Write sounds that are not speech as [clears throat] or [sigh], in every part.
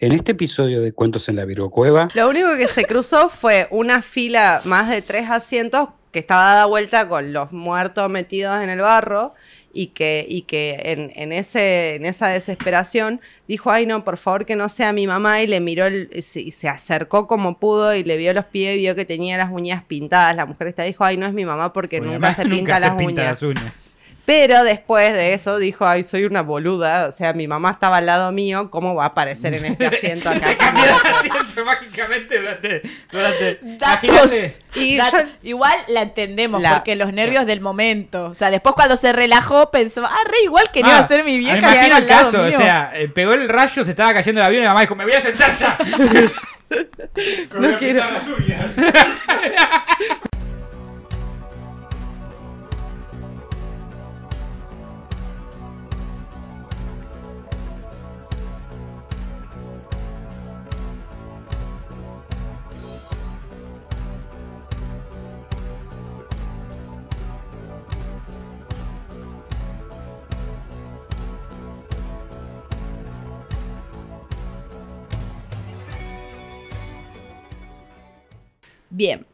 En este episodio de Cuentos en la Virgo Lo único que se cruzó fue una fila más de tres asientos que estaba dada vuelta con los muertos metidos en el barro y que, y que en, en, ese, en esa desesperación dijo, ay no, por favor que no sea mi mamá y le miró el, y, se, y se acercó como pudo y le vio los pies y vio que tenía las uñas pintadas. La mujer esta dijo, ay no es mi mamá porque, nunca se pinta, nunca las, se pinta uñas. las uñas. Pero después de eso dijo, ay, soy una boluda, o sea, mi mamá estaba al lado mío, ¿cómo va a aparecer en este [laughs] asiento acá? Se cambió de asiento mágicamente durante. durante Datos. Y Dat- yo- Igual la entendemos, La- porque los nervios del momento. O sea, después cuando se relajó pensó, ah, re igual que no Ah, iba a ser mi vieja. Me imagino el al lado caso, o sea, eh, pegó el rayo, se estaba cayendo el avión y la mamá dijo, me voy a sentar ya. [laughs] [laughs] A quiero. las uñas. Bien.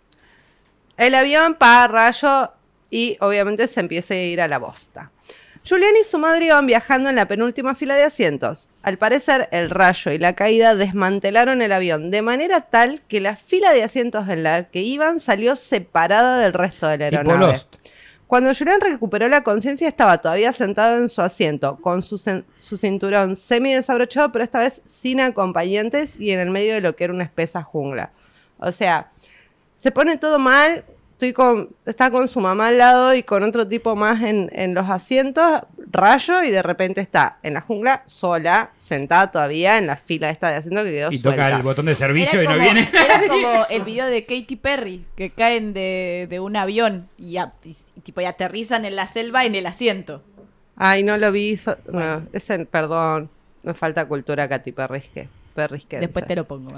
El avión para rayo y obviamente se empieza a ir a la bosta. Julián y su madre iban viajando en la penúltima fila de asientos. Al parecer, el rayo y la caída desmantelaron el avión de manera tal que la fila de asientos en la que iban salió separada del resto de la Tipo aeronave. Lost. Cuando Julián recuperó la conciencia, estaba todavía sentado en su asiento, con su, su cinturón semi desabrochado, pero esta vez sin acompañantes y en el medio de lo que era una espesa jungla. O sea, se pone todo mal. Estoy con, está con su mamá al lado y con otro tipo más en, en los asientos, rayo, y de repente está en la jungla, sola, sentada todavía en la fila esta de asiento que quedó Y suelta. toca el botón de servicio Era y no viene. Era [laughs] como el video de Katy Perry, que caen de, de un avión y, a- y- y tipo, y aterrizan en la selva en el asiento. Ay, no lo vi. so- no, ese, perdón, me falta cultura Katy Perrisque. Perrisquense. Después te lo pongo.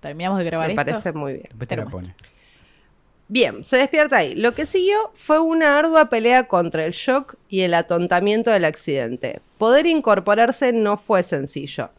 Terminamos de grabar Me esto. parece muy bien. Después te Pero pone. Bien, se despierta ahí. Lo que siguió fue una ardua pelea contra el shock y el atontamiento del accidente. Poder incorporarse no fue sencillo.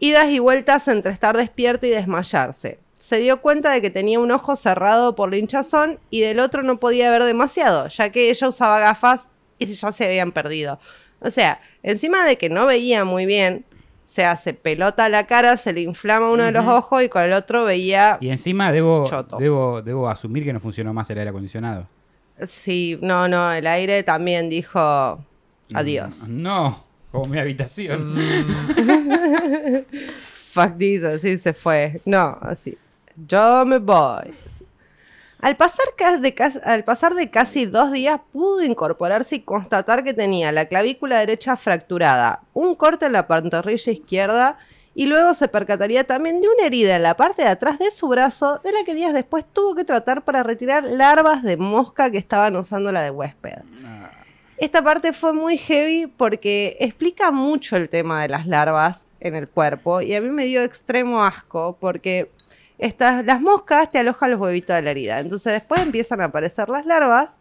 Idas y vueltas entre estar despierta y desmayarse. Se dio cuenta de que tenía un ojo cerrado por la hinchazón y del otro no podía ver demasiado, ya que ella usaba gafas y ya se habían perdido. O sea, encima de que no veía muy bien, se hace pelota a la cara, se le inflama uno de los ojos y con el otro veía Y encima debo, Choto. debo, debo asumir que no funcionó más el aire acondicionado. Sí, no, no, el aire también dijo adiós. No, como mi habitación. [laughs] Fuck this, así se fue. No, así. Yo me voy. Al pasar, de cas- al pasar de casi dos días pudo incorporarse y constatar que tenía la clavícula derecha fracturada, un corte en la pantorrilla izquierda y luego se percataría también de una herida en la parte de atrás de su brazo, de la que días después tuvo que tratar para retirar larvas de mosca que estaban usando la de huésped. Esta parte fue muy heavy porque explica mucho el tema de las larvas en el cuerpo y a mí me dio extremo asco porque estas, las moscas te alojan los huevitos de la herida. Entonces después empiezan a aparecer las larvas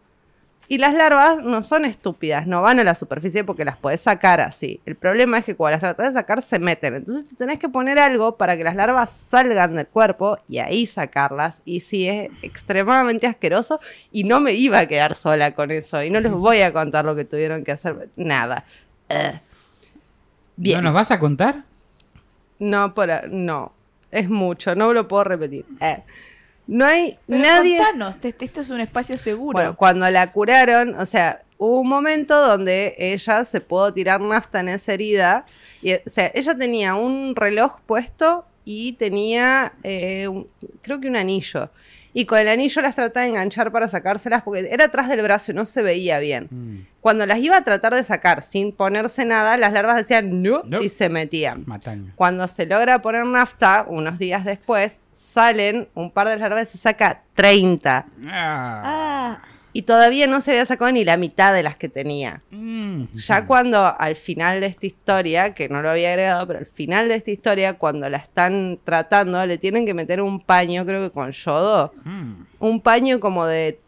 y las larvas no son estúpidas, no van a la superficie porque las podés sacar así. El problema es que cuando las tratás de sacar se meten. Entonces te tenés que poner algo para que las larvas salgan del cuerpo y ahí sacarlas. Y sí, es extremadamente asqueroso y no me iba a quedar sola con eso. Y no les voy a contar lo que tuvieron que hacer. Nada. Eh. Bien. ¿No nos vas a contar? No, por no. Es mucho, no lo puedo repetir. Eh. No hay Pero nadie. contanos, este, este es un espacio seguro. Bueno, cuando la curaron, o sea, hubo un momento donde ella se pudo tirar nafta en esa herida. Y, o sea, ella tenía un reloj puesto y tenía, eh, un- creo que un anillo. Y con el anillo las trataba de enganchar para sacárselas porque era atrás del brazo y no se veía bien. Mm, Cuando las iba a tratar de sacar sin ponerse nada, las larvas decían no, y se metían. mataño. Cuando se logra poner nafta, unos días después, salen un par de larvas y se saca 30. Ah. Ah, Y todavía no se había sacado ni la mitad de las que tenía. Mm. Ya cuando al final de esta historia, que no lo había agregado, pero al final de esta historia, cuando la están tratando, le tienen que meter un paño, creo que con yodo, Mm. un paño como de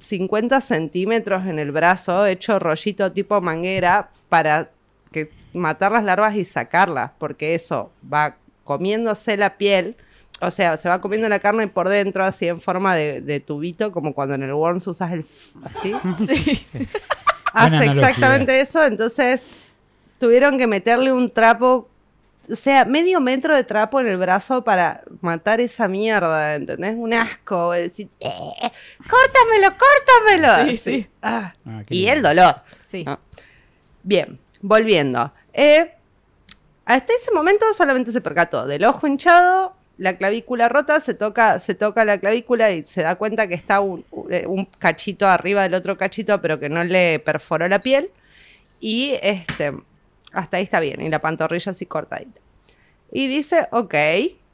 50 centímetros en el brazo, hecho rollito tipo manguera, para que matar las larvas y sacarlas, porque eso va comiéndose la piel. O sea, se va comiendo la carne por dentro, así en forma de, de tubito, como cuando en el Worms usas el f- así. [laughs] Sí. [laughs] Hace exactamente eso, entonces tuvieron que meterle un trapo, o sea, medio metro de trapo en el brazo para matar esa mierda, ¿entendés? Un asco, decir, "Eh, córtamelo, córtamelo. Sí, sí. Ah. Ah, Y lindo. el dolor. Sí. Ah. Bien, volviendo. Eh, hasta ese momento solamente se percató del ojo hinchado, la clavícula rota, se toca, se toca la clavícula y se da cuenta que está un, cachito arriba del otro cachito, pero que no le perforó la piel. Y este, hasta ahí está bien, y la pantorrilla así cortadita. Y dice, ok,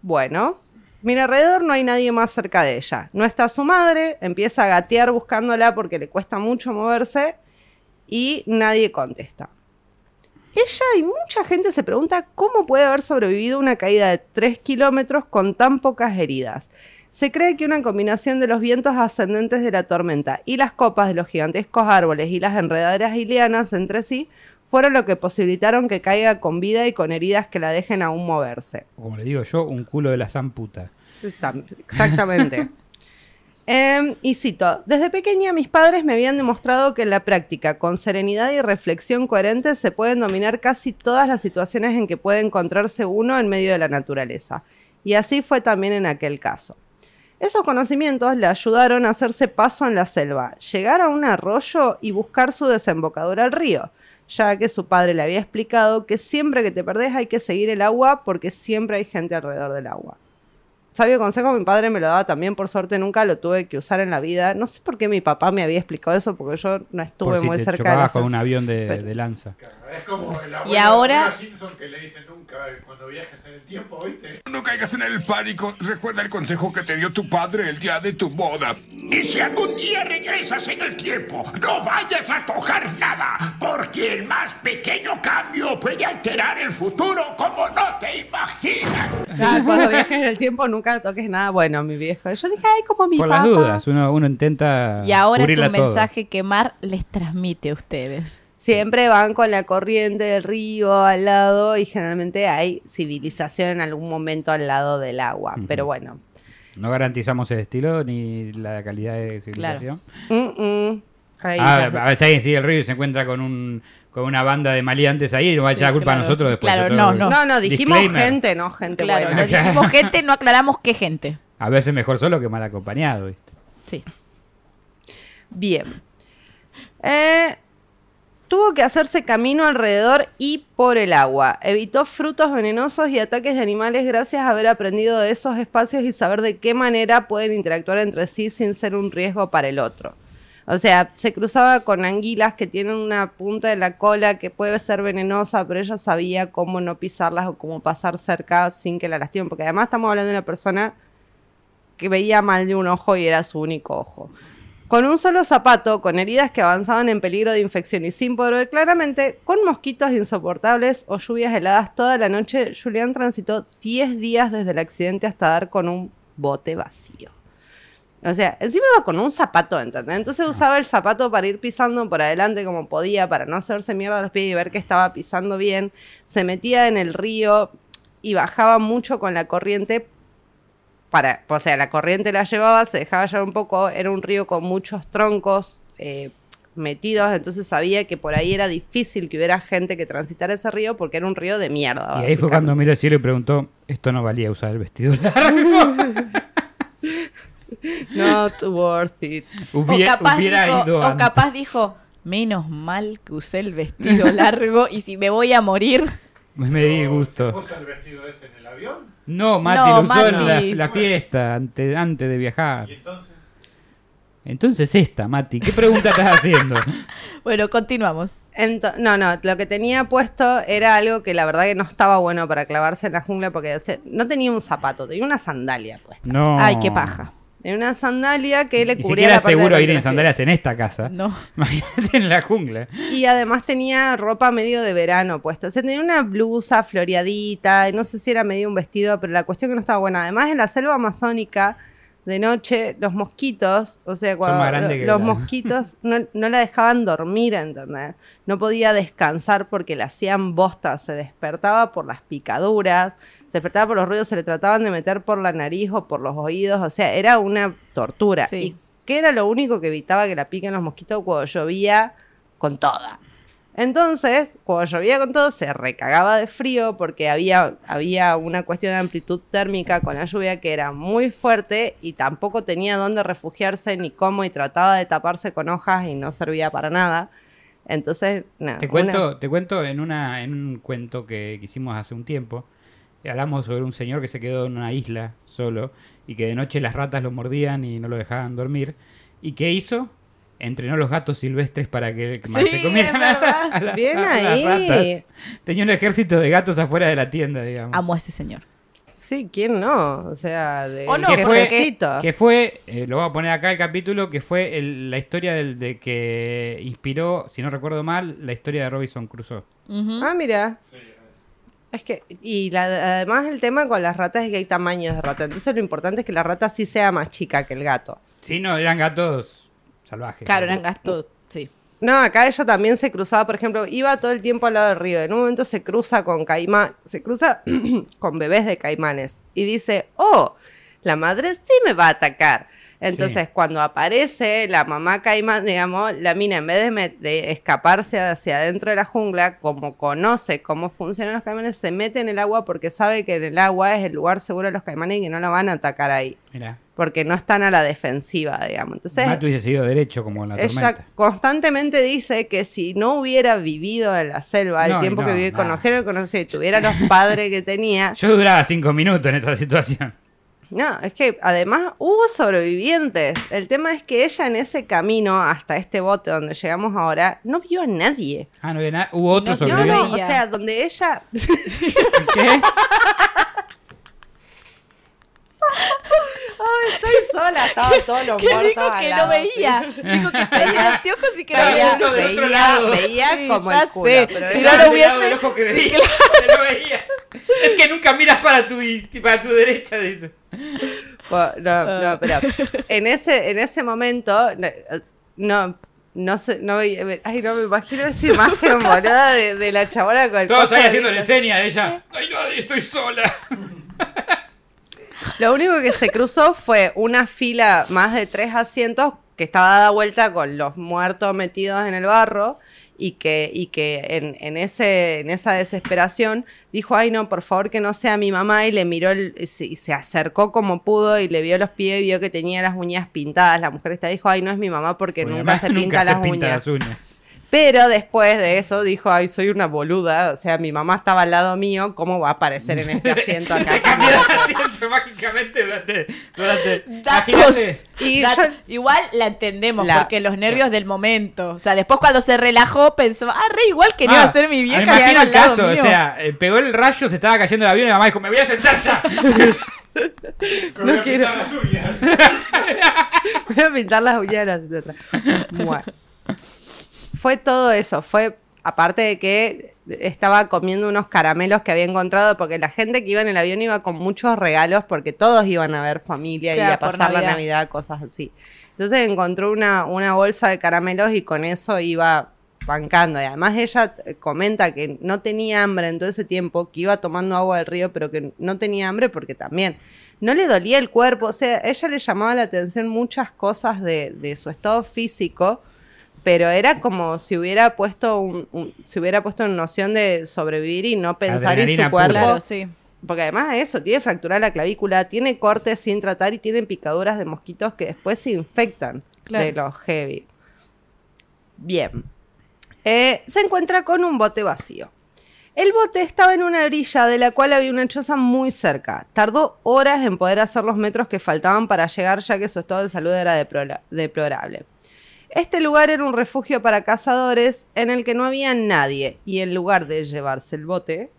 bueno, mira alrededor, no hay nadie más cerca de ella. No está su madre, empieza a gatear buscándola porque le cuesta mucho moverse y nadie contesta. Ella y mucha gente se pregunta cómo puede haber sobrevivido una caída de 3 kilómetros con tan pocas heridas. Se cree que una combinación de los vientos ascendentes de la tormenta y las copas de los gigantescos árboles y las enredaderas y lianas entre sí fueron lo que posibilitaron que caiga con vida y con heridas que la dejen aún moverse. Como le digo yo, un culo de la zamputa. Tam- Exactamente. Em, y cito, desde pequeña mis padres me habían demostrado que en la práctica, con serenidad y reflexión coherente, se pueden dominar casi todas las situaciones en que puede encontrarse uno en medio de la naturaleza. Y así fue también en aquel caso. Esos conocimientos le ayudaron a hacerse paso en la selva, llegar a un arroyo y buscar su desembocadura al río, ya que su padre le había explicado que siempre que te perdés hay que seguir el agua porque siempre hay gente alrededor del agua. Sabio consejo, mi padre me lo daba también, por suerte nunca lo tuve que usar en la vida. No sé por qué mi papá me había explicado eso, porque yo no estuve Por si muy te cerca de con un avión de, Pero- de lanza. Es como el abuelo Y ahora- Simpson que le dicen nunca cuando viajes en el tiempo, ¿viste? No caigas en el pánico. Recuerda el consejo que te dio tu padre el día de tu boda. Y si algún día regresas en el tiempo, no vayas a tocar nada, porque el más pequeño cambio puede alterar el futuro como no te imaginas. Ah, cuando viajes en el tiempo nunca toques nada bueno, mi viejo. Yo dije, ay, como mi Por papá. las dudas, uno, uno intenta. Y ahora es un todo. mensaje que Mar les transmite a ustedes. Siempre van con la corriente del río al lado y generalmente hay civilización en algún momento al lado del agua. Pero bueno. No garantizamos el estilo ni la calidad de civilización. mm, mm. Ahí Ah, a ver si alguien sigue el río y se encuentra con un con una banda de maleantes ahí y nos va a echar la culpa claro. a nosotros después. Claro, no, no. No, no, dijimos disclaimer. gente, no gente Claro, buena. no dijimos [laughs] gente, no aclaramos qué gente. A veces mejor solo que mal acompañado. ¿viste? Sí. Bien. Eh, tuvo que hacerse camino alrededor y por el agua. Evitó frutos venenosos y ataques de animales gracias a haber aprendido de esos espacios y saber de qué manera pueden interactuar entre sí sin ser un riesgo para el otro. O sea, se cruzaba con anguilas que tienen una punta de la cola que puede ser venenosa, pero ella sabía cómo no pisarlas o cómo pasar cerca sin que la lastimen. Porque además estamos hablando de una persona que veía mal de un ojo y era su único ojo. Con un solo zapato, con heridas que avanzaban en peligro de infección y sin poder ver claramente, con mosquitos insoportables o lluvias heladas toda la noche, Julián transitó 10 días desde el accidente hasta dar con un bote vacío. O sea, encima iba con un zapato, ¿entendés? Entonces usaba el zapato para ir pisando por adelante como podía, para no hacerse mierda a los pies y ver que estaba pisando bien. Se metía en el río y bajaba mucho con la corriente para, o sea, la corriente la llevaba, se dejaba llevar un poco, era un río con muchos troncos eh, metidos, entonces sabía que por ahí era difícil que hubiera gente que transitara ese río porque era un río de mierda. Y ahí fue cuando miró el cielo y preguntó: ¿Esto no valía usar el vestido largo? [laughs] Not worth it. Hubiera, o capaz, hubiera dijo, ido o capaz dijo, menos mal que usé el vestido [laughs] largo y si me voy a morir, Me di ¿Se gusto. puso el vestido ese en el avión? No, Mati No, lo usó en la, la fiesta antes, antes de viajar. Y entonces, Entonces esta, Mati, ¿qué pregunta estás haciendo? [laughs] bueno, continuamos. Ento- no, no, lo que tenía puesto era algo que la verdad que no estaba bueno para clavarse en la jungla porque o sea, no tenía un zapato, tenía una sandalia puesta. No. Ay, qué paja. Tenía una sandalia que le Ni cubría siquiera la parte seguro de ir en los sandalias en esta casa. No. [laughs] Imagínate en la jungla. Y además tenía ropa medio de verano puesta. O sea, tenía una blusa floreadita. y No sé si era medio un vestido, pero la cuestión que no estaba buena. Además, en la selva amazónica, de noche, los mosquitos, o sea, cuando los la- mosquitos no, no la dejaban dormir, ¿entendés? No podía descansar porque le hacían bosta. Se despertaba por las picaduras. Despertaba por los ruidos, se le trataban de meter por la nariz o por los oídos, o sea, era una tortura. Sí. ¿Y qué era lo único que evitaba que la piquen los mosquitos cuando llovía con toda? Entonces, cuando llovía con todo, se recagaba de frío porque había, había una cuestión de amplitud térmica con la lluvia que era muy fuerte y tampoco tenía dónde refugiarse ni cómo y trataba de taparse con hojas y no servía para nada. Entonces, nada. Te una- cuento, te cuento en, una, en un cuento que, que hicimos hace un tiempo. Hablamos sobre un señor que se quedó en una isla solo y que de noche las ratas lo mordían y no lo dejaban dormir. ¿Y qué hizo? Entrenó los gatos silvestres para que que Sí, se comieran verdad. [laughs] a la- Bien a las ahí. ratas. Tenía un ejército de gatos afuera de la tienda, digamos. Amo a ese señor. Sí, ¿quién no? O sea, de O no, que fue, jefecito. que fue eh, lo voy a poner acá el capítulo, que fue el- la historia del, de que inspiró, si no recuerdo mal, la historia de Robinson Crusoe. Ah, mira. Es que, y la- además el tema con las ratas es que hay tamaños de rata. Entonces lo importante es que la rata sí sea más chica que el gato. Sí, no, eran gatos salvajes. Claro, eran gastos. Sí. No, acá ella también se cruzaba, por ejemplo, iba todo el tiempo al lado del río. En un momento se cruza con caimán, se cruza [clears throat] con bebés de caimanes y dice, oh, la madre sí me va a atacar. Entonces, Sí. cuando aparece la mamá caimán, digamos, la mina, en vez de, de escaparse hacia adentro de la jungla, como conoce cómo funcionan los caimanes, se mete en el agua porque sabe que en el agua es el lugar seguro de los caimanes y que no la van a atacar ahí. Mira, Porque no están a la defensiva, digamos. Entonces, Matt hubiese seguido derecho como en la ella tormenta. constantemente dice que si no hubiera vivido en la selva el No, tiempo no, que vivió, conociera, conociera y tuviera los padres que tenía. [laughs] Yo duraba cinco minutos en esa situación. No, es que además hubo sobrevivientes. El tema es que ella en ese camino hasta este bote donde llegamos ahora no vio a nadie. Ah, no había nada. Hubo otro No, sí, No, no, sobreviviente. o sea, donde ella ¿Qué? [laughs] Estoy sola, estaba todos los Que muertos dijo que no veía. sí. Dijo que tenía anteojos y que no veía. viendo del otro veía, lado. veía Sí, como ya el culo, sé. pero Si no lo hubiese- ojo que sí, veía, [laughs] que no veía. Es que nunca miras para tu, para tu derecha, dice. Bueno, No, no, pero en ese, en ese momento, no, no, no sé, no veía- ay, no me imagino esa imagen, boluda, de, de la chabona con el Todos ahí haciéndole vista. seña a ella. Ay, no, estoy sola. Lo único que se cruzó fue una fila más de tres asientos que estaba dada vuelta con los muertos metidos en el barro y que, y que en, en ese, en esa desesperación dijo, ay no, por favor que no sea mi mamá y le miró el- y se, y se acercó como pudo y le vio los pies y vio que tenía las uñas pintadas. La mujer esta dijo, ay no es mi mamá porque nunca se pinta las pinta uñas. las uñas. Pero después de eso dijo, ay, soy una boluda, o sea, mi mamá estaba al lado mío, ¿cómo va a aparecer en este asiento acá? [laughs] Se cambió de asiento mágicamente durante. durante Datos. imagínate. Y Dat- yo- Igual la entendemos, La- porque los nervios del momento. O sea, después cuando se relajó pensó, ah, re igual que no iba Ah, a ser mi vieja. Me imagino el al lado caso, o mío. sea, eh, pegó el rayo, se estaba cayendo el avión y la mamá dijo, me voy a sentar ya. Me voy a quiero. pintar las uñas. [laughs] Voy a pintar las uñas. Bueno. Fue todo eso. Fue, aparte de que estaba comiendo unos caramelos que había encontrado, porque la gente que iba en el avión iba con muchos regalos, porque todos iban a ver familia y a pasar la Navidad. Navidad, cosas así. Entonces encontró una, una bolsa de caramelos y con eso iba bancando. Y además ella eh, comenta que no tenía hambre en todo ese tiempo, que iba tomando agua del río, pero que no tenía hambre porque también no le dolía el cuerpo. O sea, ella le llamaba la atención muchas cosas de, de su estado físico, pero era como si hubiera puesto un, un- si hubiera puesto en noción de sobrevivir y no pensar en su cuerpo. pura. Claro, sí. Porque además de eso, tiene fracturada la clavícula, tiene cortes sin tratar y tiene picaduras de mosquitos que después se infectan Claro. de los heavy. Bien. Eh, se encuentra con un bote vacío. El bote estaba en una orilla de la cual había una choza muy cerca. Tardó horas en poder hacer los metros que faltaban para llegar ya que su estado de salud era deplora- deplorable. Este lugar era un refugio para cazadores en el que no había nadie y en lugar de llevarse el bote,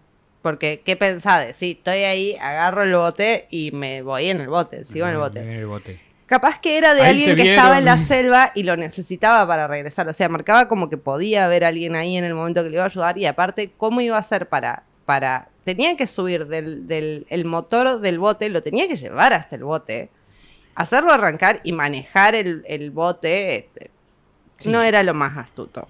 porque ¿qué pensás? Sí, estoy ahí, agarro el bote y me voy en el bote, sigo en el bote. En el bote. Capaz que era de Ahí alguien que estaba en la selva y lo necesitaba para regresar. O sea, marcaba como que podía haber alguien ahí en el momento que le iba a ayudar. Y aparte, ¿cómo iba a hacer para. para tenía que subir del, del el motor del bote, lo tenía que llevar hasta el bote, hacerlo arrancar y manejar el, el bote. No era lo más astuto.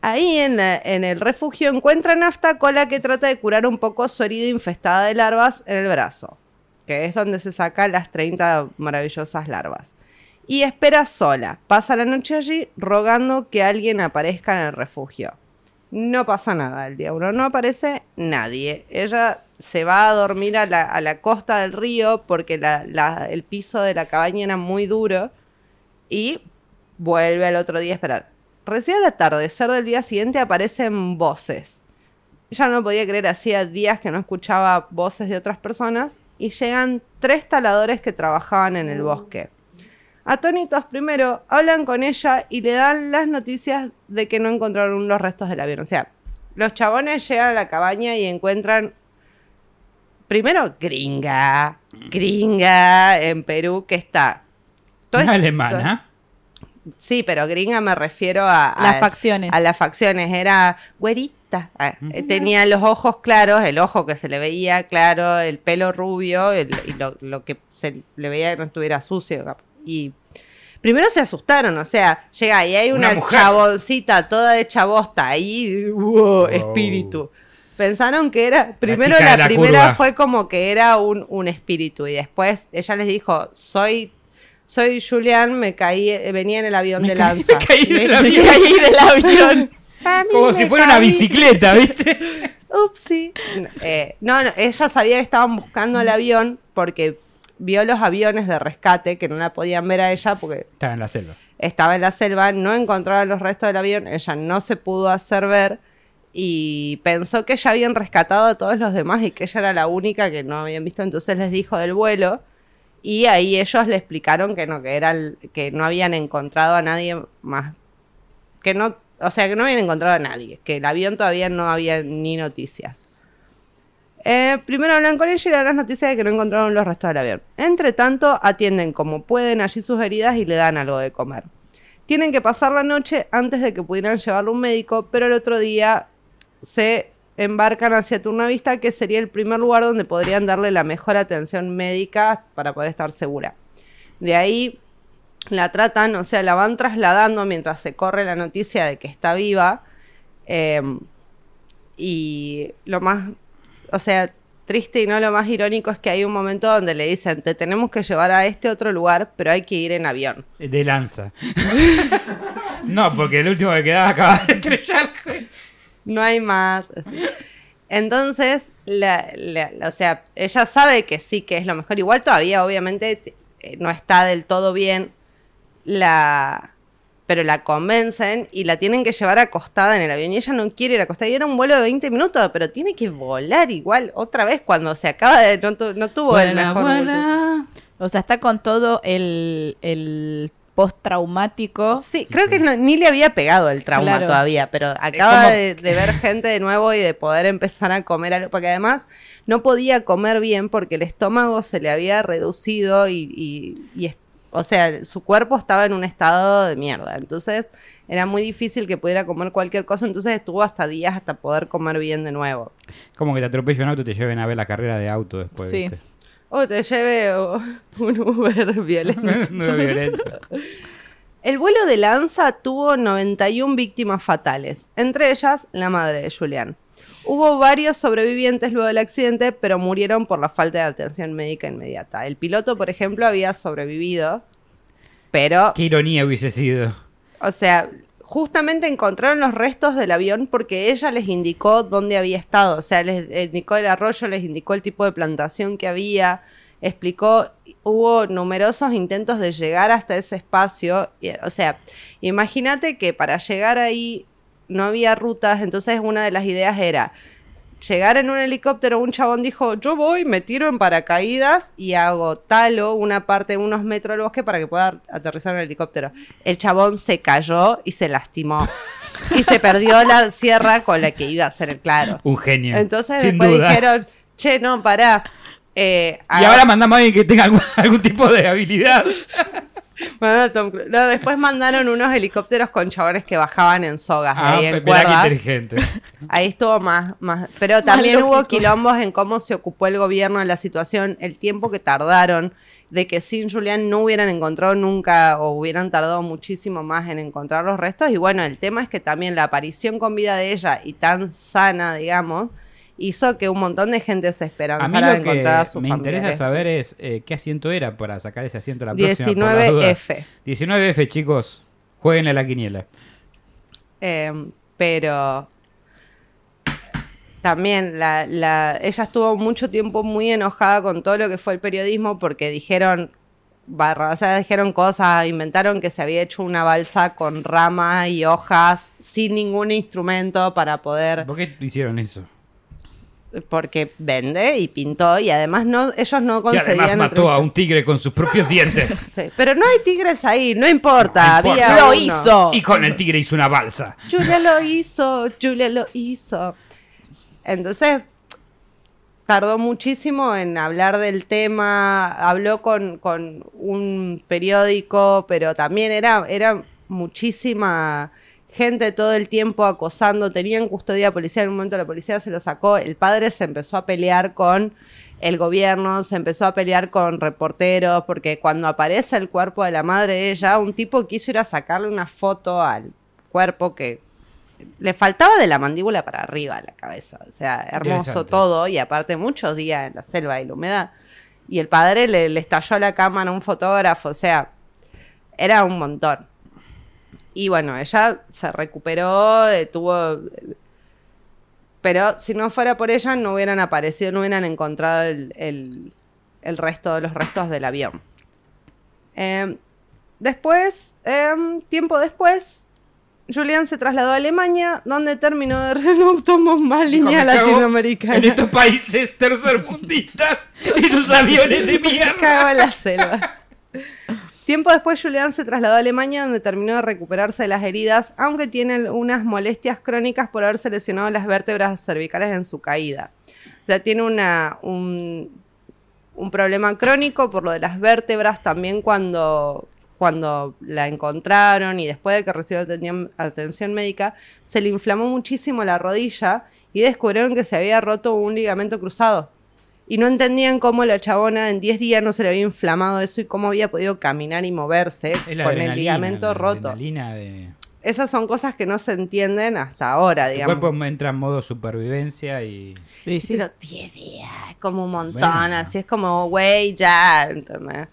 Ahí en, la- en el refugio encuentra a Nafta con la que trata de curar un poco su herida infestada de larvas en el brazo, que es donde se sacan las 30 maravillosas larvas. Y espera sola. Pasa la noche allí rogando que alguien aparezca en el refugio. No pasa nada el día uno, no aparece nadie. Ella se va a dormir a la, a la costa del río porque la- la- el piso de la cabaña era muy duro y vuelve al otro día a esperar. Recién al atardecer del día siguiente aparecen voces. Ella no podía creer, hacía días que no escuchaba voces de otras personas y llegan tres taladores que trabajaban en el bosque. Atónitos primero hablan con ella y le dan las noticias de que no encontraron los restos del avión. O sea, los chabones llegan a la cabaña y encuentran primero gringa, gringa en Perú que está todo alemana. Sí, pero gringa me refiero a, a- Las facciones. A las facciones. Era güerita. Ah, eh, Tenía los ojos claros, el ojo que se le veía claro, el pelo rubio el- y lo, lo que se le veía que no estuviera sucio. cap- Y primero se asustaron, o sea, llega y hay Una una, chaboncita toda hecha bosta ahí, wow, espíritu. Pensaron que era, primero la, de la primera curva. fue como que era un, un espíritu y después ella les dijo, soy soy Julián, me caí, venía en el avión Me de caí- lanza. me caí del Me- avión. [laughs] me caí del avión. Como si fuera una bicicleta, ¿viste? [laughs] Upsi. Eh, no, no, ella sabía que estaban buscando el avión porque vio los aviones de rescate que no la podían ver a ella porque Estaba en la selva. estaba en la selva, no encontraron los restos del avión, ella no se pudo hacer ver y pensó que ya habían rescatado a todos los demás y que ella era la única que no habían visto, entonces les dijo del vuelo y ahí ellos le explicaron que no, que era el- que no habían encontrado a nadie más, que no, o sea, que no habían encontrado a nadie, que el avión todavía no había ni noticias. Eh, primero hablan con ella y le dan las noticias de que no encontraron los restos del avión. Entre tanto, atienden como pueden allí sus heridas y le dan algo de comer. Tienen que pasar la noche antes de que pudieran llevarlo a un médico, pero el otro día se embarcan hacia Turnavista, que sería el primer lugar donde podrían darle la mejor atención médica para poder estar segura. De ahí la tratan, o sea, la van trasladando mientras se corre la noticia de que está viva. eh, y lo más, o sea, triste y no lo más irónico es que hay un momento donde le dicen, te tenemos que llevar a este otro lugar, pero hay que ir en avión. De lanza. [laughs] no, porque el último que quedaba acaba de estrellarse. no hay más. Entonces, la, la- la- o sea, ella sabe que sí, que es lo mejor. Igual todavía, obviamente, eh, no está del todo bien. La, pero la convencen y la tienen que llevar acostada en el avión. Y ella no quiere ir acostada. Y era un vuelo de 20 minutos, pero tiene que volar igual otra vez cuando se acaba de... No, tu- no tuvo el Vuela, mejor vuelo. vuela. O sea, está con todo el, el postraumático. Sí, creo que no- ni le había pegado el trauma Claro. todavía, pero acaba como- de, de ver gente de nuevo y de poder empezar a comer algo, porque además no podía comer bien porque el estómago se le había reducido y, y- y o sea, su cuerpo estaba en un estado de mierda, entonces era muy difícil que pudiera comer cualquier cosa, entonces estuvo hasta días hasta poder comer bien de nuevo. Como que te atropella un auto y te lleven a ver la carrera de auto después. Sí. ¿viste? O te lleve [laughs] un Uber violento. [laughs] No violento. El vuelo de Lanza tuvo 91 víctimas fatales, entre ellas la madre de Julián. Hubo varios sobrevivientes luego del accidente, pero murieron por la falta de atención médica inmediata. El piloto, por ejemplo, había sobrevivido, pero, Qué ironía hubiese sido. o sea, justamente encontraron los restos del avión porque ella les indicó dónde había estado. O sea, les indicó el arroyo, les indicó el tipo de plantación que había, explicó, hubo numerosos intentos de llegar hasta ese espacio. O sea, imagínate que para llegar ahí no había rutas, entonces una de las ideas era llegar en un helicóptero, un chabón dijo, yo voy, me tiro en paracaídas y hago talo una parte, unos metros del bosque para que pueda aterrizar en el helicóptero. El chabón se cayó y se lastimó. Y se perdió la sierra con la que iba a hacer el claro. Un genio. Entonces sin después duda. dijeron, che, no, pará. eh, Y ahora mandamos a alguien que tenga algún, [laughs] algún tipo de habilidad. Tom Cruise. No, después mandaron unos helicópteros con chabones que bajaban en sogas Ah, ahí en mirá cuerda. qué inteligente. [laughs] Ahí estuvo más, más. Pero también hubo quilombos en cómo se ocupó el gobierno de la situación, el tiempo que tardaron, de que sin Julián no hubieran encontrado nunca o hubieran tardado muchísimo más en encontrar los restos. Y bueno, el tema es que también la aparición con vida de ella y tan sana, digamos, hizo que un montón de gente se A esperanzara de encontrar a sus me interesa saber es eh, qué asiento era para sacar ese asiento la próxima. por las 19F. dudas. 19F, chicos. Jueguenle a la quiniela. Eh, pero también la, la- ella estuvo mucho tiempo muy enojada con todo lo que fue el periodismo porque dijeron barra, o sea, dijeron cosas, inventaron que se había hecho una balsa con ramas y hojas sin ningún instrumento para poder ¿Por qué hicieron eso? Porque vende y pintó y además no ellos no Y concedían además mató a un tigre con sus propios [laughs] dientes. Sí, pero no hay tigres ahí, no importa, No importa. había Lo uno. hizo. Y con el tigre hizo una balsa. Julia lo hizo, Julia lo hizo. Entonces, tardó muchísimo en hablar del tema, habló con, con un periódico, pero también era, era muchísima gente todo el tiempo acosando, tenían custodia policial, en un momento la policía se lo sacó, el padre se empezó a pelear con el gobierno, se empezó a pelear con reporteros, porque cuando aparece el cuerpo de la madre de ella, un tipo quiso ir a sacarle una foto al cuerpo que le faltaba de la mandíbula para arriba la cabeza. O sea, hermoso todo y aparte muchos días en la selva y la humedad. Y el padre le, le estalló la cámara a un fotógrafo, o sea, era un montón. Y bueno, ella se recuperó, eh, tuvo... Pero si no fuera por ella, no hubieran aparecido, no hubieran encontrado el, el- el resto, los restos del avión. Eh, después, em, tiempo después, Julián se trasladó a Alemania, donde terminó de [laughs] no tomó más línea latinoamericana. En estos países tercermundistas y sus aviones de [laughs] mierda. Cago en la selva. [laughs] Tiempo después, Julián se trasladó a Alemania, donde terminó de recuperarse de las heridas, aunque tiene unas molestias crónicas por haberse lesionado las vértebras cervicales en su caída. O sea, tiene un, un problema crónico por lo de las vértebras también cuando, cuando la encontraron y después de que recibió atención médica, se le inflamó muchísimo la rodilla y descubrieron que se había roto un ligamento cruzado. Y no entendían cómo la chabona en 10 días no se le había inflamado eso y cómo había podido caminar y moverse con el ligamento la roto. de... Esas son cosas que no se entienden hasta ahora, digamos. cuerpo entra en modo supervivencia y... Sí, Sí, sí. pero 10 días, es como un montón, Bueno. así es como, güey, ya, ¿entendés?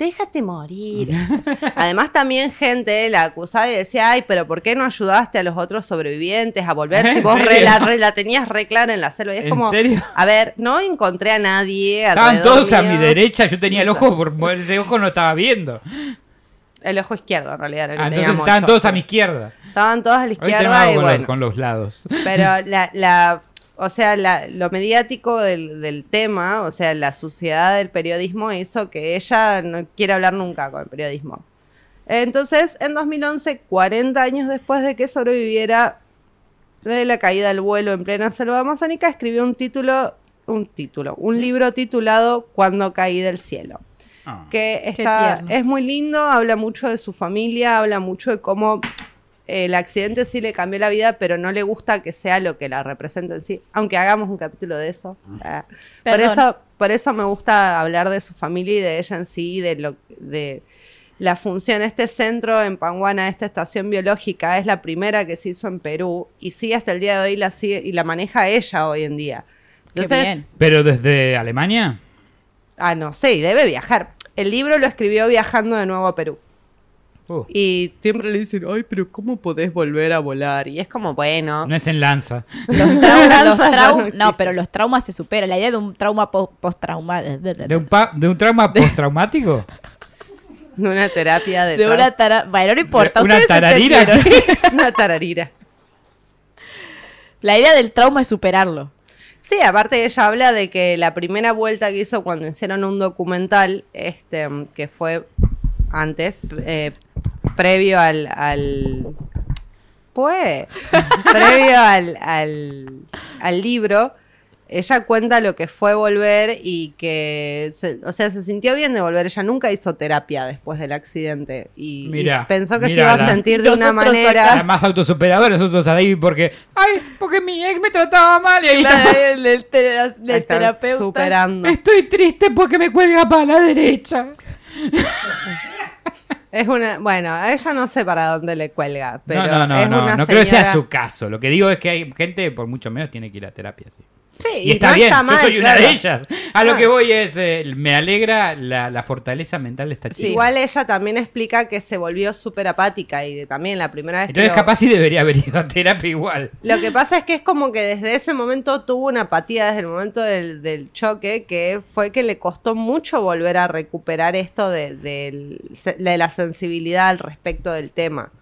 Déjate morir. [laughs] Además, también gente la acusaba y decía, ay, pero ¿por qué no ayudaste a los otros sobrevivientes a volver [laughs] si ¿En vos re- la, re- la tenías re clara en la selva? Y es ¿En como, serio? a ver, no encontré a nadie. Estaban todos a mi derecha, yo tenía el ojo, por ese ojo no estaba viendo. El ojo izquierdo, en realidad. Ah, entonces estaban todos a mi izquierda. Estaban todos a la Hoy izquierda tenemos y con, los, bueno. con los lados. Pero [laughs] la, la- o sea, la- lo mediático del, del tema, o sea, la suciedad del periodismo hizo que ella no quiera hablar nunca con el periodismo. Entonces, en 2011, 40 años después de que sobreviviera de la caída del vuelo en plena selva amazónica, escribió un título, un título, un libro titulado Cuando caí del cielo Ah. que está, es muy lindo, habla mucho de su familia, habla mucho de cómo el accidente sí le cambió la vida, pero no le gusta que sea lo que la representa en sí, aunque hagamos un capítulo de eso. Ah. por, eso por eso me gusta hablar de su familia y de ella en sí, de lo de la función. Este centro en Panguana, esta estación biológica, es la primera que se hizo en Perú y sí hasta el día de hoy la sigue y la maneja ella hoy en día. Qué Entonces, bien. ¿Pero desde Alemania? Ah, no sé, y debe viajar. El libro lo escribió viajando de nuevo a Perú. Uh, Y siempre le dicen, ay, pero ¿cómo podés volver a volar? Y es como, bueno, no es en lanza. Los traumas, [laughs] los Lanza ya trau- no pero los traumas se superan. La idea de un trauma po- post-trauma. ¿De un, de un trauma postraumático? una terapia de, De tra- una tara... Bueno, no importa. ¿Una tararira? [laughs] una tararira. La idea del trauma es superarlo. Sí, aparte ella habla de que la primera vuelta que hizo cuando hicieron un documental, este, que fue antes, eh, previo al, al pues, [laughs] previo al, al, al libro, ella cuenta lo que fue volver y que, se- o sea, se sintió bien de volver. Ella nunca hizo terapia después del accidente y, pensó que se iba a sentir de una manera. La más autosuperadora nosotros a David porque, ay, porque mi ex me trataba mal y ahí Claro, [laughs] está. el, tera- terapeuta. superando. Estoy triste porque me cuelga para la derecha. [laughs] Es una, bueno, a ella no sé para dónde le cuelga, pero no, no, no, es no, no creo que sea su caso. Lo que digo es que hay gente, por mucho menos, tiene que ir a terapia. Sí. Sí, Y, está no bien, está yo soy una de ellas. A lo Ah. que voy es, eh, me alegra la, la fortaleza mental de esta chica. Igual ella también explica que se volvió súper apática y que también la primera vez que Entonces lo- capaz sí debería haber ido a terapia igual. Lo que pasa es que es como que desde ese momento tuvo una apatía desde el momento del, del choque que fue que le costó mucho volver a recuperar esto de, de la sensibilidad al respecto del tema.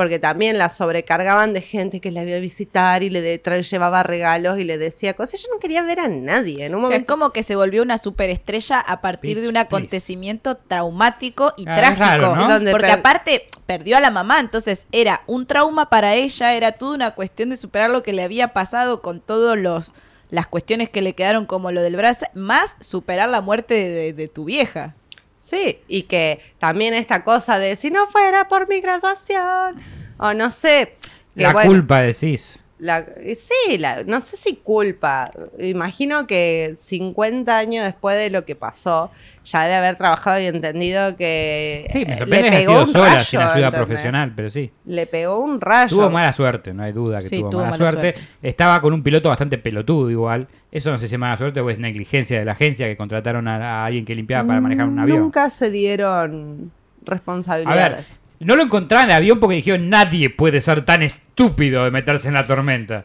Porque también la sobrecargaban de gente que la iba a visitar y le de- tra- llevaba regalos y le decía cosas. Ella no quería ver a nadie. En un Es momento como que se volvió una superestrella a partir de un please. acontecimiento traumático y Ah, es trágico. raro, ¿no? Donde Porque per- aparte perdió a la mamá, entonces era un trauma para ella, era toda una cuestión de superar lo que le había pasado con todos los las cuestiones que le quedaron como lo del brazo, más superar la muerte de, de- de tu vieja. Sí, y que también esta cosa de si no fuera por mi graduación, o no sé. que La bueno, culpa decís. La- eh, sí, la- no sé si culpa. Imagino que 50 años después de lo que pasó, ya debe haber trabajado y entendido que Sí, me eh, sorprende que pegó sido un sola, rayo, sin ayuda ¿entendés? profesional, pero sí. Le pegó un rayo. Tuvo mala suerte, no hay duda que Sí, tuvo, tuvo mala, mala suerte. suerte. Estaba con un piloto bastante pelotudo igual. Eso no sé si es mala suerte o es negligencia de la agencia que contrataron a, a alguien que limpiaba para manejar un avión. Nunca se dieron A responsabilidades. ver, no lo encontraron en el avión porque dijeron nadie puede ser tan estúpido de meterse en la tormenta.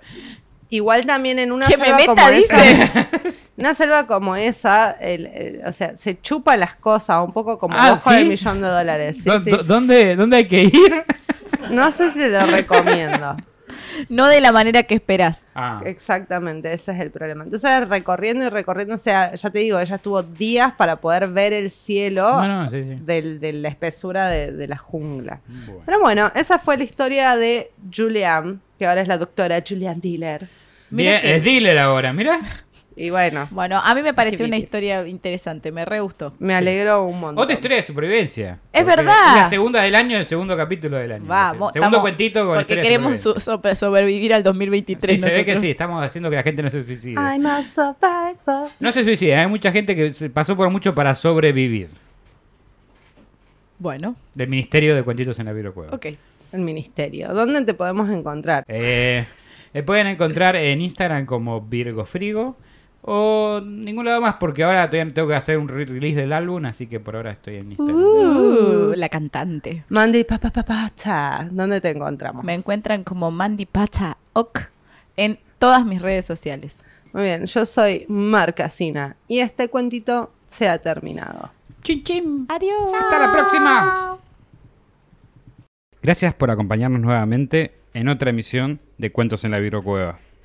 Igual también en una Que me selva meta, como esa, dice. una selva como esa, el- el- o sea, se chupa las cosas, un poco como Ah, ojo ¿sí? del millón de dólares. Sí, ¿Dó- sí. dó- ¿Dónde, ¿Dónde hay que ir? No sé si lo recomiendo. No de la manera que esperás. Ah, Exactamente, ese es el problema. Entonces, recorriendo y recorriendo, o sea, ya te digo, ella tuvo días para poder ver el cielo no, no, sí, sí. del- de la espesura de, de la jungla. Bueno. Pero bueno, esa fue la historia de Julianne, que ahora es la doctora Julianne Diller. Mira Bien, que- es dealer ahora, mira. Y bueno, Bueno, a mí me pareció una historia interesante, me re gustó. me alegró un montón. Otra historia de supervivencia. Es verdad. La segunda del año, el segundo capítulo del año. Vamos, segundo estamos- cuentito con porque queremos supervivencia. so- so- sobrevivir al 2023. Sí, se ve que nosotros. sí, estamos haciendo que la gente no se suicide. I'm a survivor. No se suicida, hay mucha gente que se pasó por mucho para sobrevivir. Bueno, Del Ministerio de Cuentitos en la Virocueva. ok. El ministerio. ¿Dónde te podemos encontrar? Eh, me pueden encontrar en Instagram como Virgo Frigo o ningún lado más porque ahora tengo que hacer un re- release del álbum, así que por ahora estoy en Instagram. Uh, la cantante. Mandy Papa Papata. ¿Dónde te encontramos? Me encuentran como Mandy Pata Ok en todas mis redes sociales. Muy bien, yo soy Marcasina y este cuentito se ha terminado. Chin chin. Adiós. Hasta la próxima. Gracias por acompañarnos nuevamente en otra emisión de Cuentos en la Virocueva.